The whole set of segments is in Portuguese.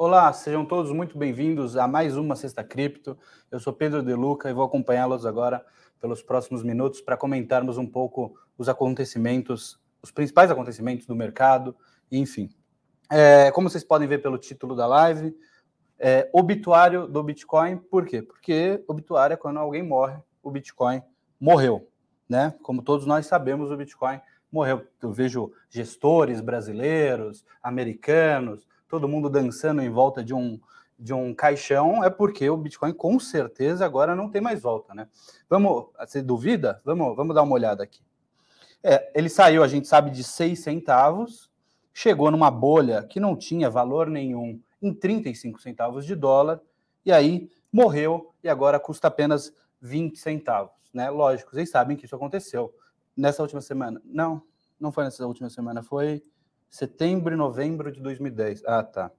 Olá, sejam todos muito bem-vindos a mais uma Sexta Cripto. Eu sou Pedro De Luca e vou acompanhá-los agora pelos próximos minutos para comentarmos um pouco os acontecimentos, os principais acontecimentos do mercado, enfim. É, como vocês podem ver pelo título da live, é, obituário do Bitcoin, por quê? Porque obituário é quando alguém morre, o Bitcoin morreu, né? Como todos nós sabemos, o Bitcoin morreu. Eu vejo gestores brasileiros, americanos, todo mundo dançando em volta de um, de um caixão, é porque o Bitcoin com certeza agora não tem mais volta, né? Vamos, você duvida? Vamos, vamos dar uma olhada aqui. É, ele saiu, a gente sabe, de 6 centavos, chegou numa bolha que não tinha valor nenhum em 35 centavos de dólar, e aí morreu e agora custa apenas 20 centavos, né? Lógico, vocês sabem que isso aconteceu nessa última semana. Não, não foi nessa última semana, foi setembro e novembro de 2010. Ah, tá.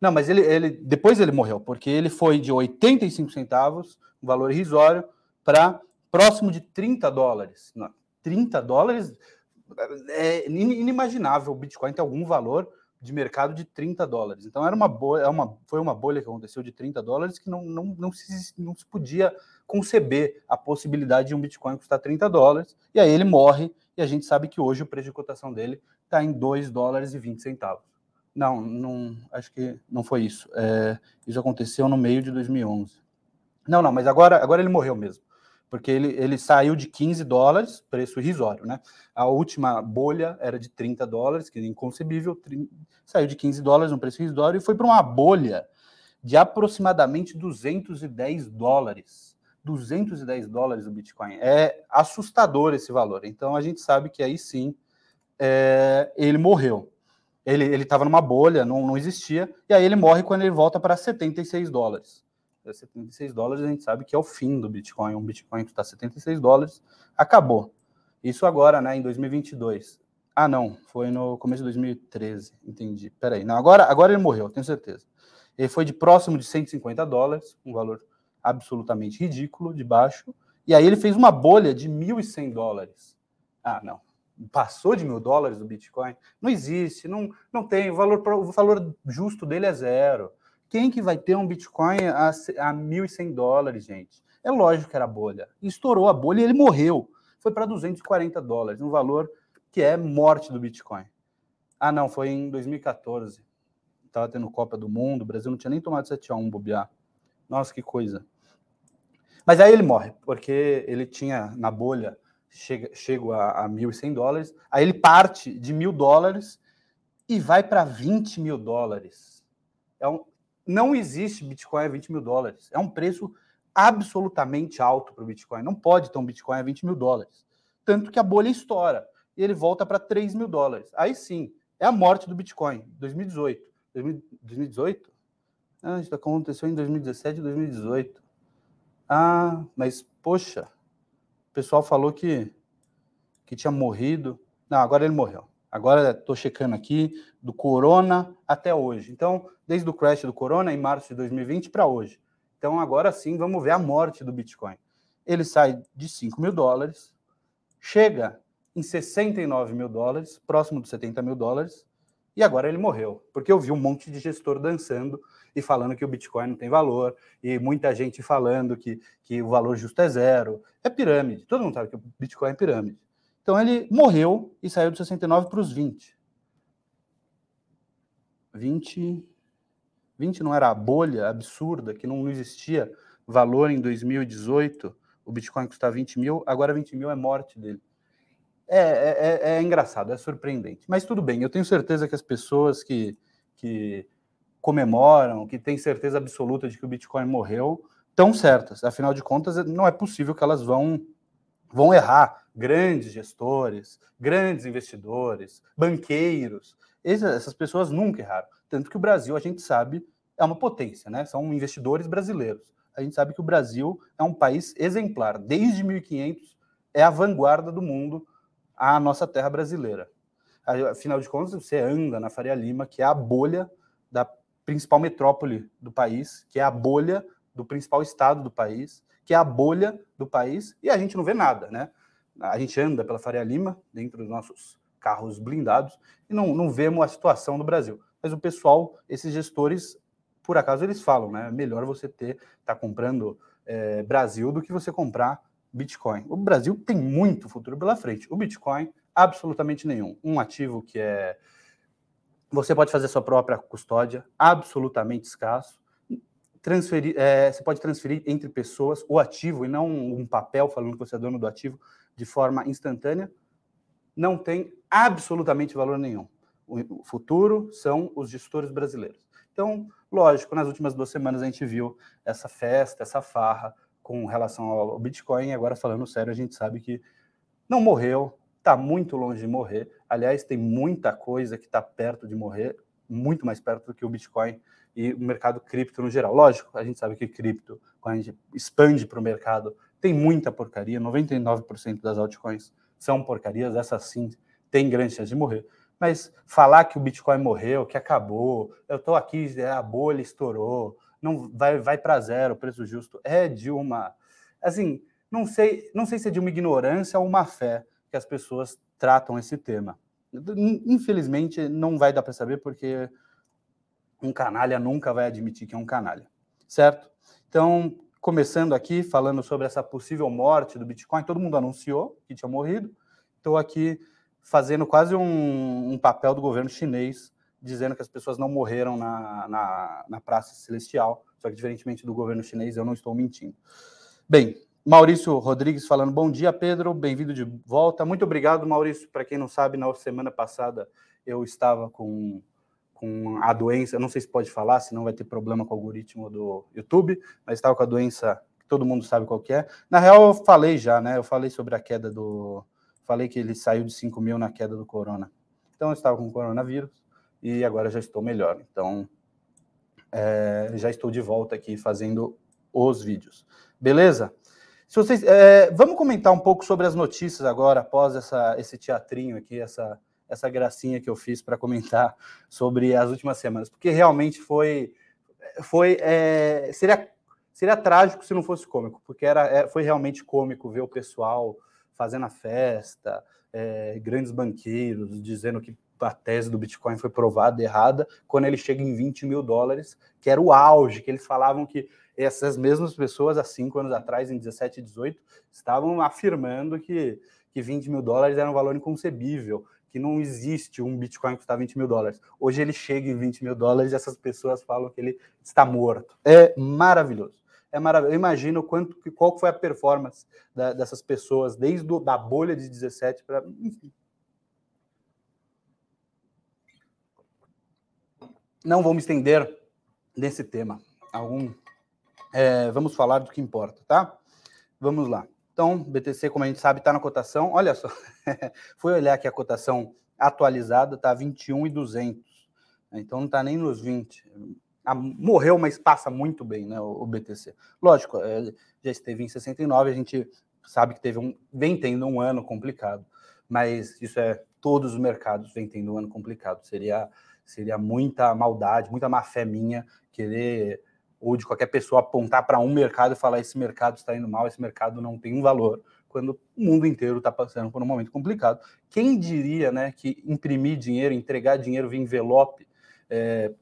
Não, mas ele, ele depois ele morreu, porque ele foi de 85 centavos, um valor irrisório, para próximo de 30 dólares. Não, 30 dólares é inimaginável o Bitcoin ter algum valor de mercado de 30 dólares. Então era uma bolha, é uma, foi uma bolha que aconteceu de 30 dólares que não, não, não, se, não se podia conceber a possibilidade de um Bitcoin custar 30 dólares, e aí ele morre, e a gente sabe que hoje o preço de cotação dele está em 2 dólares e 20 centavos. Não, não, acho que não foi isso. É, isso aconteceu no meio de 2011. Não, não, mas agora, agora ele morreu mesmo, porque ele, ele saiu de 15 dólares, preço irrisório, né? A última bolha era de 30 dólares, que é inconcebível, 30, saiu de 15 dólares, um preço irrisório, e foi para uma bolha de aproximadamente 210 dólares 210 dólares o Bitcoin. É assustador esse valor. Então a gente sabe que aí sim é, ele morreu. Ele estava numa bolha, não, não existia, e aí ele morre quando ele volta para 76 dólares. 76 dólares a gente sabe que é o fim do Bitcoin. Um Bitcoin que está 76 dólares, acabou. Isso agora, né, em 2022. Ah, não, foi no começo de 2013, entendi. Peraí, não, agora, agora ele morreu, tenho certeza. Ele foi de próximo de 150 dólares, um valor absolutamente ridículo de baixo. E aí ele fez uma bolha de 1.100 dólares. Ah, não. Passou de mil dólares o Bitcoin? Não existe, não, não tem. O valor, o valor justo dele é zero. Quem que vai ter um Bitcoin a, a 1.100 dólares, gente? É lógico que era bolha. Estourou a bolha e ele morreu. Foi para 240 dólares, um valor que é morte do Bitcoin. Ah, não, foi em 2014. Estava tendo Copa do Mundo, o Brasil não tinha nem tomado 7 a 1 bobear. Nossa, que coisa. Mas aí ele morre, porque ele tinha na bolha, chega, chega a, a 1.100 dólares, aí ele parte de mil dólares e vai para 20 mil dólares. É um, não existe Bitcoin a 20 mil dólares. É um preço absolutamente alto para o Bitcoin. Não pode ter um Bitcoin a 20 mil dólares. Tanto que a bolha estoura e ele volta para 3 mil dólares. Aí sim, é a morte do Bitcoin. 2018. 2018? Ah, isso aconteceu em 2017 e 2018. Ah, mas poxa, o pessoal falou que, que tinha morrido. Não, agora ele morreu. Agora estou checando aqui do Corona até hoje. Então, desde o crash do Corona, em março de 2020, para hoje. Então, agora sim, vamos ver a morte do Bitcoin. Ele sai de 5 mil dólares, chega em 69 mil dólares, próximo dos 70 mil dólares, e agora ele morreu, porque eu vi um monte de gestor dançando e falando que o Bitcoin não tem valor, e muita gente falando que, que o valor justo é zero. É pirâmide, todo mundo sabe que o Bitcoin é pirâmide. Então ele morreu e saiu de 69 para os 20. 20. 20 não era a bolha absurda, que não existia valor em 2018, o Bitcoin custava 20 mil, agora 20 mil é morte dele. É, é, é, é, engraçado, é surpreendente. Mas tudo bem, eu tenho certeza que as pessoas que, que comemoram, que têm certeza absoluta de que o Bitcoin morreu, estão certas. Afinal de contas, não é possível que elas vão, vão errar. Grandes gestores, grandes investidores, banqueiros, essas pessoas nunca erraram. Tanto que o Brasil, a gente sabe, é uma potência, né? São investidores brasileiros. A gente sabe que o Brasil é um país exemplar. Desde 1500 é a vanguarda do mundo a nossa terra brasileira. Afinal de contas, você anda na Faria Lima, que é a bolha da principal metrópole do país, que é a bolha do principal estado do país, que é a bolha do país, e a gente não vê nada, né? A gente anda pela Faria Lima, dentro dos nossos carros blindados, e não, não vemos a situação do Brasil. Mas o pessoal, esses gestores, por acaso eles falam, né? Melhor você ter, tá comprando é, Brasil do que você comprar Bitcoin. O Brasil tem muito futuro pela frente. O Bitcoin, absolutamente nenhum. Um ativo que é. Você pode fazer sua própria custódia, absolutamente escasso. Transferir, é, você pode transferir entre pessoas o ativo e não um papel falando que você é dono do ativo de forma instantânea. Não tem absolutamente valor nenhum. O futuro são os gestores brasileiros. Então, lógico, nas últimas duas semanas a gente viu essa festa, essa farra com relação ao Bitcoin. Agora, falando sério, a gente sabe que não morreu, está muito longe de morrer. Aliás, tem muita coisa que está perto de morrer, muito mais perto do que o Bitcoin e o mercado cripto no geral. Lógico, a gente sabe que cripto, quando a gente expande para o mercado, tem muita porcaria. 99% das altcoins são porcarias, essas sim têm grande chance de morrer. Mas falar que o Bitcoin morreu, que acabou, eu estou aqui, a bolha estourou, não vai, vai para zero o preço justo, é de uma. Assim, não sei, não sei se é de uma ignorância ou uma fé que as pessoas tratam esse tema. Infelizmente, não vai dar para saber, porque um canalha nunca vai admitir que é um canalha, certo? Então, começando aqui, falando sobre essa possível morte do Bitcoin, todo mundo anunciou que tinha morrido. Estou aqui fazendo quase um, um papel do governo chinês dizendo que as pessoas não morreram na, na, na Praça Celestial, só que diferentemente do governo chinês, eu não estou mentindo. Bem, Maurício Rodrigues falando, bom dia, Pedro, bem-vindo de volta. Muito obrigado, Maurício. Para quem não sabe, na semana passada eu estava com, com a doença, eu não sei se pode falar, senão vai ter problema com o algoritmo do YouTube, mas estava com a doença que todo mundo sabe qual que é. Na real, eu falei já, né? Eu falei sobre a queda do. Falei que ele saiu de 5 mil na queda do corona. Então eu estava com coronavírus e agora já estou melhor. Então, é, já estou de volta aqui fazendo os vídeos. Beleza? Se vocês, é, vamos comentar um pouco sobre as notícias agora, após essa, esse teatrinho aqui, essa, essa gracinha que eu fiz para comentar sobre as últimas semanas, porque realmente foi, foi é, seria, seria trágico se não fosse cômico, porque era, é, foi realmente cômico ver o pessoal fazendo a festa, é, grandes banqueiros dizendo que a tese do Bitcoin foi provada errada quando ele chega em 20 mil dólares, que era o auge, que eles falavam que essas mesmas pessoas, há cinco anos atrás, em 17 e 18, estavam afirmando que, que 20 mil dólares era um valor inconcebível, que não existe um Bitcoin que custa 20 mil dólares. Hoje ele chega em 20 mil dólares e essas pessoas falam que ele está morto. É maravilhoso. É maravilhoso. Eu imagino quanto, qual foi a performance da, dessas pessoas desde da bolha de 17 para. Enfim, não vou me estender nesse tema. Algum, é, vamos falar do que importa, tá? Vamos lá. Então, BTC, como a gente sabe, está na cotação. Olha só, fui olhar aqui a cotação atualizada, está 21,200. Então, não está nem nos 20. Ah, morreu, mas passa muito bem, né, o, BTC. Lógico, é, já esteve em 69, a gente sabe que teve um, vem tendo um ano complicado, mas isso é todos os mercados vem tendo um ano complicado. Seria Seria muita maldade, muita má fé minha querer, ou de qualquer pessoa, apontar para um mercado e falar: esse mercado está indo mal, esse mercado não tem um valor, quando o mundo inteiro está passando por um momento complicado. Quem diria né, que imprimir dinheiro, entregar dinheiro via envelope, é,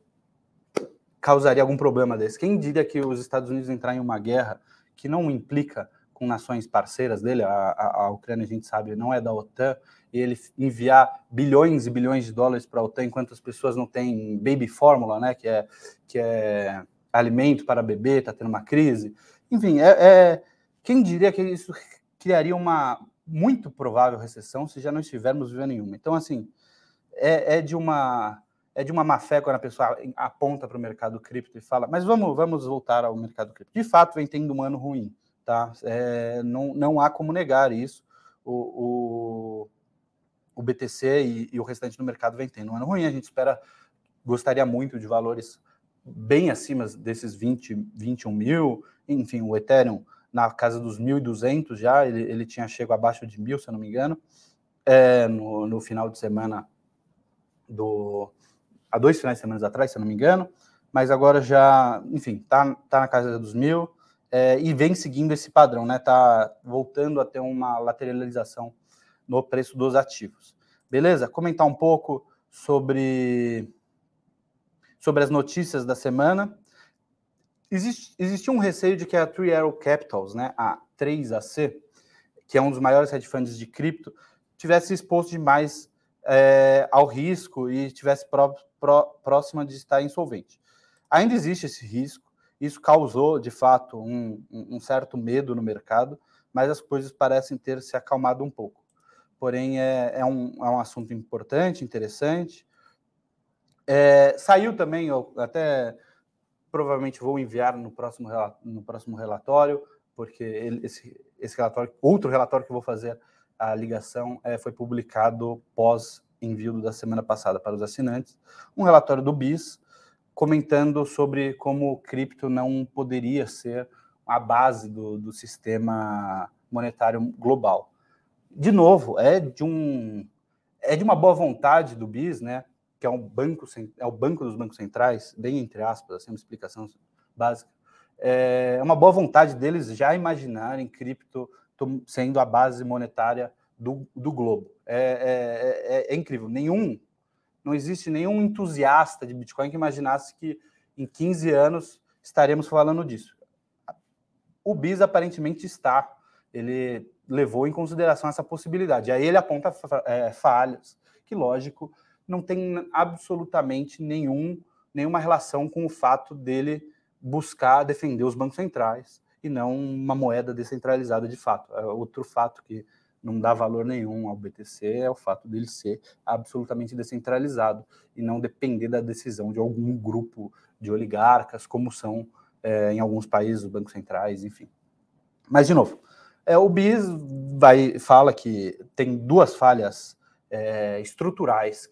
causaria algum problema desse? Quem diria que os Estados Unidos entrar em uma guerra que não implica com nações parceiras dele, a, a, a Ucrânia, a gente sabe, não é da OTAN, e ele enviar bilhões e bilhões de dólares para a OTAN enquanto as pessoas não têm baby fórmula, né, que é, que é alimento para bebê, está tendo uma crise. Enfim, é, é, quem diria que isso criaria uma muito provável recessão se já não estivermos vivendo nenhuma. Então, assim, é, é de uma é de uma má fé quando a pessoa aponta para o mercado cripto e fala, mas vamos, vamos voltar ao mercado cripto. De fato, vem tendo um ano ruim tá? É, não, não há como negar isso. O, o, o BTC e, e, o restante do mercado vem tendo um ano ruim. A gente espera, gostaria muito de valores bem acima desses 20, 21 mil. Enfim, o Ethereum na casa dos 1.200 já, ele, ele tinha chego abaixo de mil, se eu não me engano, é, no, no final de semana do há dois finais de semana atrás, se eu não me engano, mas agora já, enfim, tá, tá na casa dos mil é, e vem seguindo esse padrão, né? Tá voltando a ter uma lateralização no preço dos ativos. Beleza? Comentar um pouco sobre sobre as notícias da semana. existe, existia um receio de que a Three Arrow Capitals, né, a 3AC, que é um dos maiores hedge funds de cripto, tivesse exposto demais é, ao risco e tivesse pró, pró, próxima de estar insolvente. Ainda existe esse risco, isso causou, de fato, um, um certo medo no mercado, mas as coisas parecem ter se acalmado um pouco. Porém, é, é, um, é um assunto importante, interessante. É, saiu também, eu até provavelmente vou enviar no próximo, no próximo relatório, porque ele, esse, esse relatório, outro relatório que eu vou fazer a ligação, é, foi publicado pós envio da semana passada para os assinantes, um relatório do BIS comentando sobre como o cripto não poderia ser a base do, do sistema monetário global. De novo, é de um é de uma boa vontade do BIS, né? Que é um banco é o banco dos bancos centrais, bem entre aspas, assim, uma explicação básica. É uma boa vontade deles já imaginarem cripto sendo a base monetária do, do globo. É, é, é, é, incrível. Nenhum, não existe nenhum entusiasta de Bitcoin que imaginasse que em 15 anos estaremos falando disso. O BIS aparentemente está. Ele levou em consideração essa possibilidade. Aí ele aponta é, falhas, que, lógico, não tem absolutamente nenhum, nenhuma relação com o fato dele buscar defender os bancos centrais e não uma moeda descentralizada de fato. É outro fato que não dá valor nenhum ao BTC é o fato dele ser absolutamente descentralizado e não depender da decisão de algum grupo de oligarcas, como são é, em alguns países, os bancos centrais, enfim. Mas, de novo, é, o BIS vai, fala que tem duas falhas é, estruturais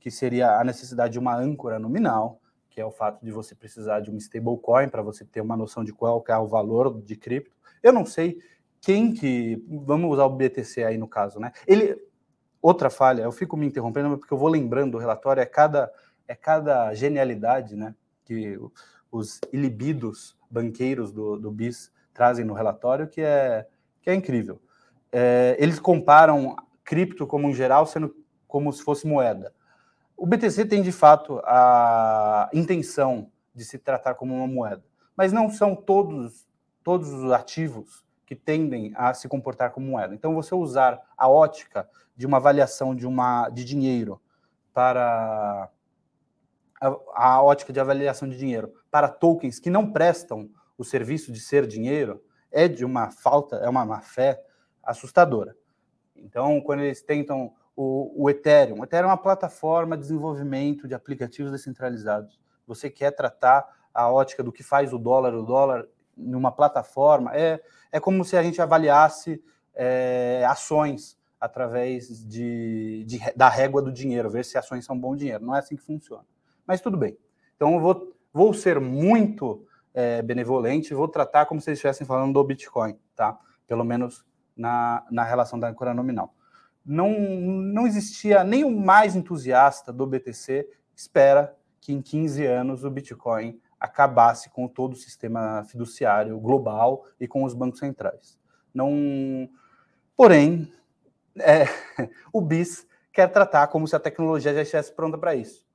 que seria a necessidade de uma âncora nominal, que é o fato de você precisar de um stablecoin para você ter uma noção de qual é o valor de cripto. Eu não sei quem que. Vamos usar o BTC aí no caso, né? Ele. Outra falha, eu fico me interrompendo, porque eu vou lembrando do relatório, é cada, é cada genialidade, né? Que os ilibidos banqueiros do, do BIS trazem no relatório, que é, que é incrível. É, eles comparam cripto como em geral sendo como se fosse moeda. O BTC tem de fato a intenção de se tratar como uma moeda, mas não são todos todos os ativos que tendem a se comportar como moeda. Então, você usar a ótica de uma avaliação de, uma, de dinheiro para a, a ótica de avaliação de dinheiro para tokens que não prestam o serviço de ser dinheiro é de uma falta, é uma má fé assustadora. Então, quando eles tentam o, o Ethereum, o Ethereum é uma plataforma de desenvolvimento de aplicativos descentralizados. Você quer tratar a ótica do que faz o dólar, o dólar numa plataforma, é, é como se a gente avaliasse é, ações através de, de, da régua do dinheiro, ver se ações são bom dinheiro. Não é assim que funciona. Mas tudo bem. Então eu vou, vou ser muito é, benevolente, vou tratar como se estivessem falando do Bitcoin, tá? Pelo menos na, na relação da âncora nominal. Não, não existia o mais entusiasta do BTC espera que em 15 anos o Bitcoin acabasse com todo o sistema fiduciário global e com os bancos centrais. Não, porém, é, o BIS quer tratar como se a tecnologia já estivesse pronta para isso.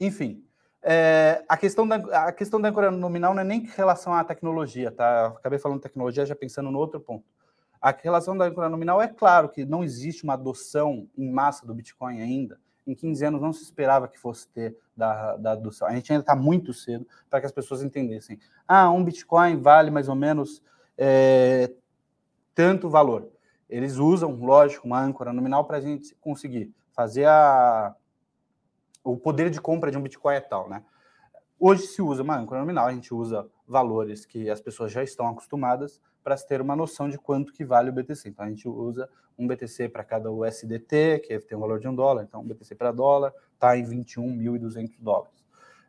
Enfim, é, a, questão da, a questão da âncora nominal não é nem em relação à tecnologia, tá? Eu acabei falando tecnologia já pensando no outro ponto. A relação da âncora nominal é claro que não existe uma adoção em massa do Bitcoin ainda, em 15 anos não se esperava que fosse ter da, da adoção. A gente ainda está muito cedo para que as pessoas entendessem. Ah, um Bitcoin vale mais ou menos é, tanto valor. Eles usam, lógico, uma âncora nominal para a gente conseguir fazer a, o poder de compra de um Bitcoin é tal, né? Hoje se usa uma âncora nominal, a gente usa valores que as pessoas já estão acostumadas para se ter uma noção de quanto que vale o BTC. Então a gente usa um BTC para cada USDT, que tem um valor de um dólar, então um BTC para dólar está em 21.200 dólares.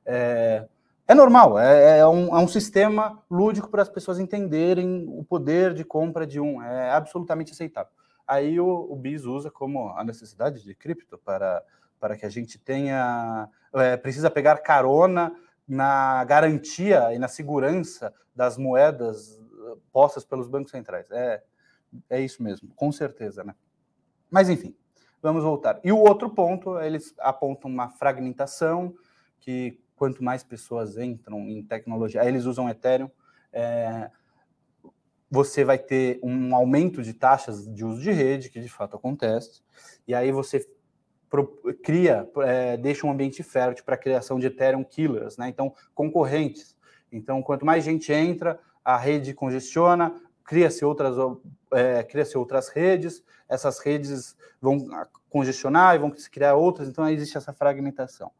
É, é normal, é, é, um, é um sistema lúdico para as pessoas entenderem o poder de compra de um, é absolutamente aceitável. Aí o, o BIS usa como a necessidade de cripto para, para que a gente tenha, é, precisa pegar carona na garantia e na segurança das moedas postas pelos bancos centrais. É, é isso mesmo, com certeza, né? Mas enfim, vamos voltar. E o outro ponto, eles apontam uma fragmentação que quanto mais pessoas entram em tecnologia, aí eles usam Ethereum, é, você vai ter um aumento de taxas de uso de rede, que de fato acontece, e aí você cria, é, deixa um ambiente fértil para a criação de Ethereum killers, né? Então, concorrentes. Então, quanto mais gente entra, a rede congestiona, cria-se outras, é, cria outras redes, essas redes vão congestionar e vão se criar outras, então existe essa fragmentação.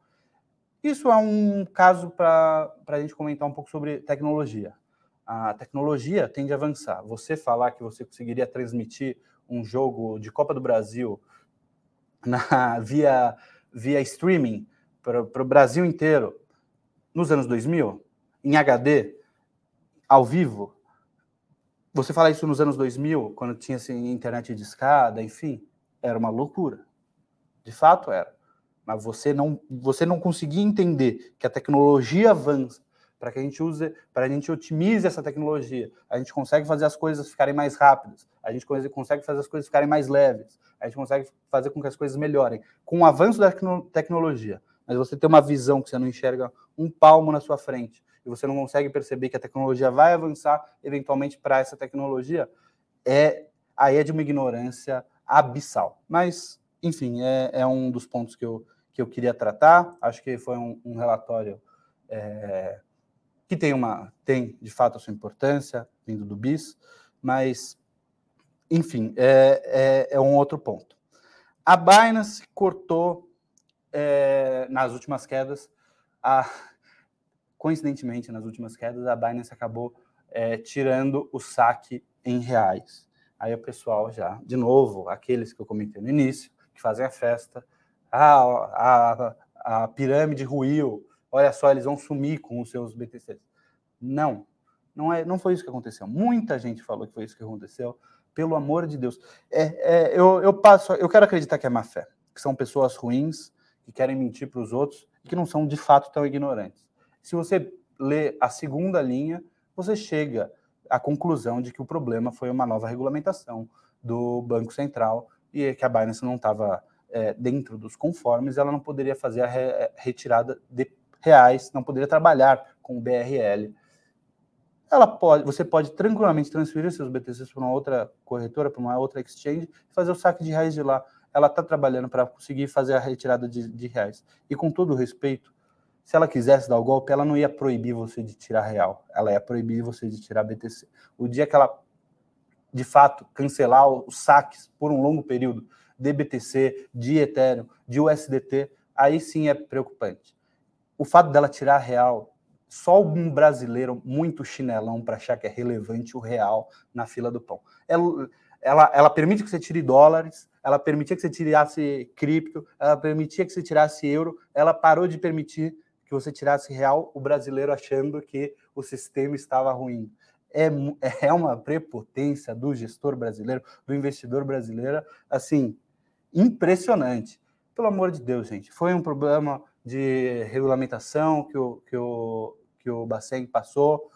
Isso é um caso para a gente comentar um pouco sobre tecnologia. A tecnologia tende a avançar. Você falar que você conseguiria transmitir um jogo de Copa do Brasil na, via, via streaming para o Brasil inteiro nos anos 2000, em HD, ao vivo, você falar isso nos anos 2000, quando tinha assim, internet de escada, enfim, era uma loucura. De fato era. Mas você não, você não conseguia entender que a tecnologia avança para que a gente use, para a gente otimize essa tecnologia. A gente consegue fazer as coisas ficarem mais rápidas, a gente consegue fazer as coisas ficarem mais leves, a gente consegue fazer com que as coisas melhorem. Com o avanço da tecnologia, mas você tem uma visão que você não enxerga um palmo na sua frente, e você não consegue perceber que a tecnologia vai avançar eventualmente para essa tecnologia, é aí é de uma ignorância abissal. Mas, enfim, é, é, um dos pontos que eu, que eu queria tratar. Acho que foi um, um relatório é, que tem uma tem de fato a sua importância vindo do BIS, mas enfim é, é, é um outro ponto. A Binance cortou é, nas últimas quedas a coincidentemente, nas últimas quedas, a Binance acabou é, tirando o saque em reais. Aí o pessoal já, de novo, aqueles que eu comentei no início, que fazem a festa, ah, a, a pirâmide ruiu, olha só, eles vão sumir com os seus BTCs. Não, não, é, não foi isso que aconteceu. Muita gente falou que foi isso que aconteceu. Pelo amor de Deus. É, é, eu, eu, passo, eu quero acreditar que é má fé, que são pessoas ruins, que querem mentir para os outros e que não são de fato tão ignorantes. Se você lê a segunda linha, você chega à conclusão de que o problema foi uma nova regulamentação do Banco Central e que a Binance não estava é, dentro dos conformes, ela não poderia fazer a re retirada de reais, não poderia trabalhar com o BRL. Ela pode, você pode tranquilamente transferir seus BTCs para uma outra corretora, para uma outra exchange, e fazer o saque de reais de lá. Ela está trabalhando para conseguir fazer a retirada de, de reais. E com todo respeito, se ela quisesse dar o golpe, ela não ia proibir você de tirar real, ela ia proibir você de tirar BTC. O dia que ela, de fato, cancelar os saques por um longo período de BTC, de Ethereum, de USDT, aí sim é preocupante. O fato dela tirar real, só um brasileiro muito chinelão para achar que é relevante o real na fila do pão. Ela, ela, ela permite que você tire dólares, ela permitia que você tirasse cripto, ela permitia que você tirasse euro, ela parou de permitir você tirasse real o brasileiro achando que o sistema estava ruim. É, é uma prepotência do gestor brasileiro, do investidor brasileiro, assim, impressionante. Pelo amor de Deus, gente. Foi um problema de regulamentação que o, que o, que o Bacen passou.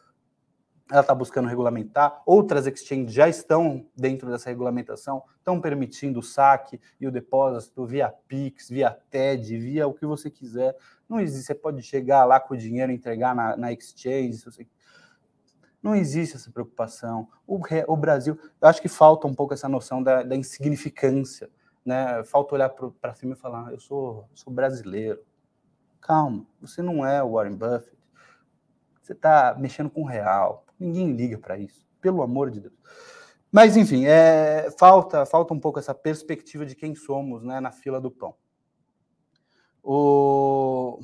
Ela está buscando regulamentar. Outras exchanges já estão dentro dessa regulamentação, estão permitindo o saque e o depósito via Pix, via TED, via o que você quiser. Não existe, você pode chegar lá com o dinheiro, entregar na, na exchange, você... não existe essa preocupação. O, o, Brasil, eu acho que falta um pouco essa noção da, da insignificância, né? Falta olhar para cima e falar, eu sou, sou brasileiro. Calma, você não é o Warren Buffett. Você está mexendo com o real. Ninguém liga para isso, pelo amor de Deus. Mas enfim, é, falta falta um pouco essa perspectiva de quem somos, né, na fila do pão. O,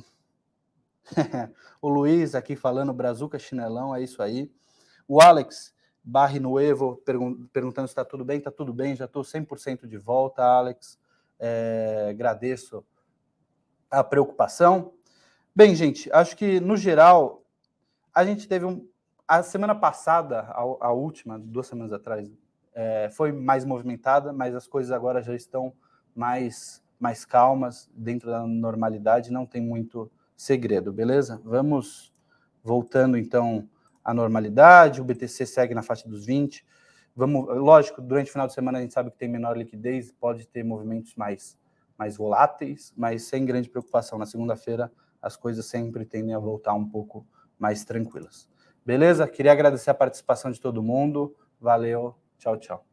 o Luiz aqui falando Brazuca Chinelão, é isso aí. O Alex Barre Nuevo pergun perguntando se está tudo bem. Está tudo bem, já estou 100% de volta, Alex. É, agradeço a preocupação. Bem, gente, acho que no geral a gente teve um. A semana passada, a, a última, duas semanas atrás, é, foi mais movimentada, mas as coisas agora já estão mais mais calmas, dentro da normalidade, não tem muito segredo, beleza? Vamos voltando então à normalidade, o BTC segue na faixa dos 20. Vamos, lógico, durante o final de semana a gente sabe que tem menor liquidez, pode ter movimentos mais mais voláteis, mas sem grande preocupação. Na segunda-feira as coisas sempre tendem a voltar um pouco mais tranquilas. Beleza? Queria agradecer a participação de todo mundo. Valeu, tchau, tchau.